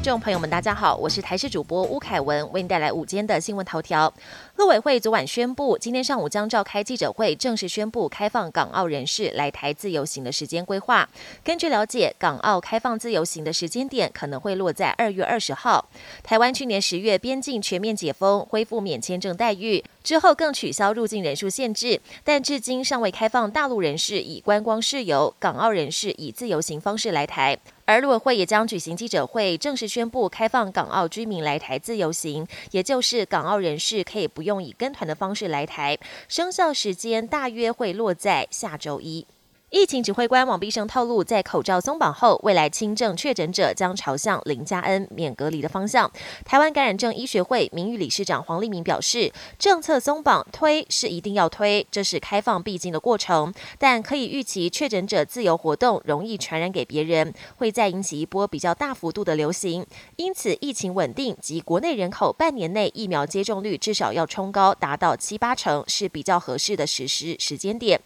听众朋友们，大家好，我是台视主播吴凯文，为您带来午间的新闻头条。陆委会昨晚宣布，今天上午将召开记者会，正式宣布开放港澳人士来台自由行的时间规划。根据了解，港澳开放自由行的时间点可能会落在二月二十号。台湾去年十月边境全面解封，恢复免签证待遇。之后更取消入境人数限制，但至今尚未开放大陆人士以观光事由，港澳人士以自由行方式来台。而陆委会也将举行记者会，正式宣布开放港澳居民来台自由行，也就是港澳人士可以不用以跟团的方式来台。生效时间大约会落在下周一。疫情指挥官王必胜透露，在口罩松绑后，未来轻症确诊者将朝向零加 N 免隔离的方向。台湾感染症医学会名誉理事长黄立明表示，政策松绑推是一定要推，这是开放必经的过程，但可以预期确诊者自由活动容易传染给别人，会再引起一波比较大幅度的流行。因此，疫情稳定及国内人口半年内疫苗接种率至少要冲高达到七八成，是比较合适的实施时间点。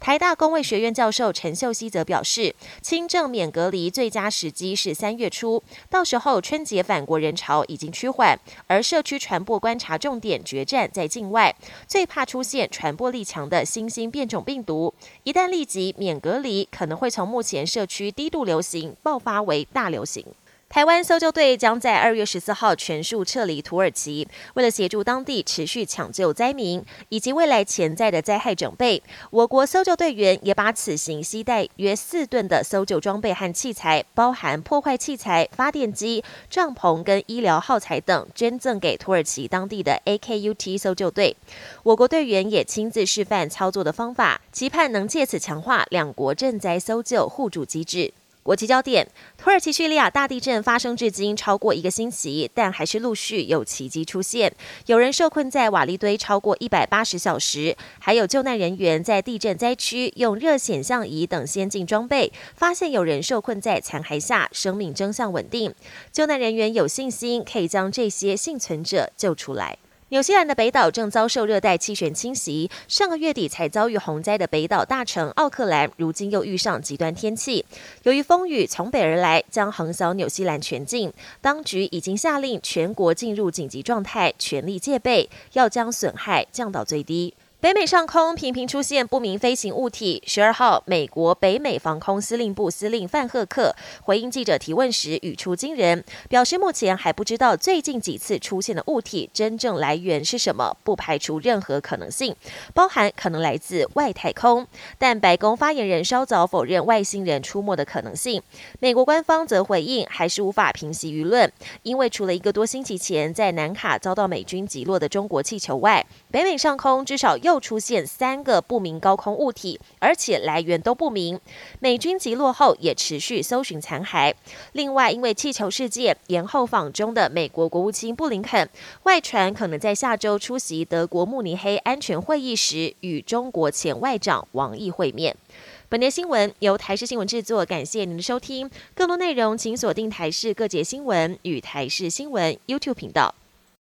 台大公卫学院教教授陈秀熙则表示，轻症免隔离最佳时机是三月初，到时候春节返国人潮已经趋缓，而社区传播观察重点决战在境外，最怕出现传播力强的新兴变种病毒，一旦立即免隔离，可能会从目前社区低度流行爆发为大流行。台湾搜救队将在二月十四号全数撤离土耳其，为了协助当地持续抢救灾民以及未来潜在的灾害准备，我国搜救队员也把此行携带约四吨的搜救装备和器材，包含破坏器材、发电机、帐篷跟医疗耗材等，捐赠给土耳其当地的 AKUT 搜救队。我国队员也亲自示范操作的方法，期盼能借此强化两国赈灾搜救互助机制。国际焦点：土耳其叙利亚大地震发生至今超过一个星期，但还是陆续有奇迹出现。有人受困在瓦砾堆超过一百八十小时，还有救难人员在地震灾区用热显像仪等先进装备，发现有人受困在残骸下，生命征象稳定。救难人员有信心可以将这些幸存者救出来。纽西兰的北岛正遭受热带气旋侵袭，上个月底才遭遇洪灾的北岛大城奥克兰，如今又遇上极端天气。由于风雨从北而来，将横扫纽西兰全境，当局已经下令全国进入紧急状态，全力戒备，要将损害降到最低。北美上空频频出现不明飞行物体。十二号，美国北美防空司令部司令范赫克回应记者提问时语出惊人，表示目前还不知道最近几次出现的物体真正来源是什么，不排除任何可能性，包含可能来自外太空。但白宫发言人稍早否认外星人出没的可能性。美国官方则回应，还是无法平息舆论，因为除了一个多星期前在南卡遭到美军击落的中国气球外，北美上空至少又出现三个不明高空物体，而且来源都不明。美军击落后也持续搜寻残骸。另外，因为气球事件延后访中的美国国务卿布林肯，外传可能在下周出席德国慕尼黑安全会议时，与中国前外长王毅会面。本节新闻由台视新闻制作，感谢您的收听。更多内容请锁定台视各节新闻与台视新闻 YouTube 频道。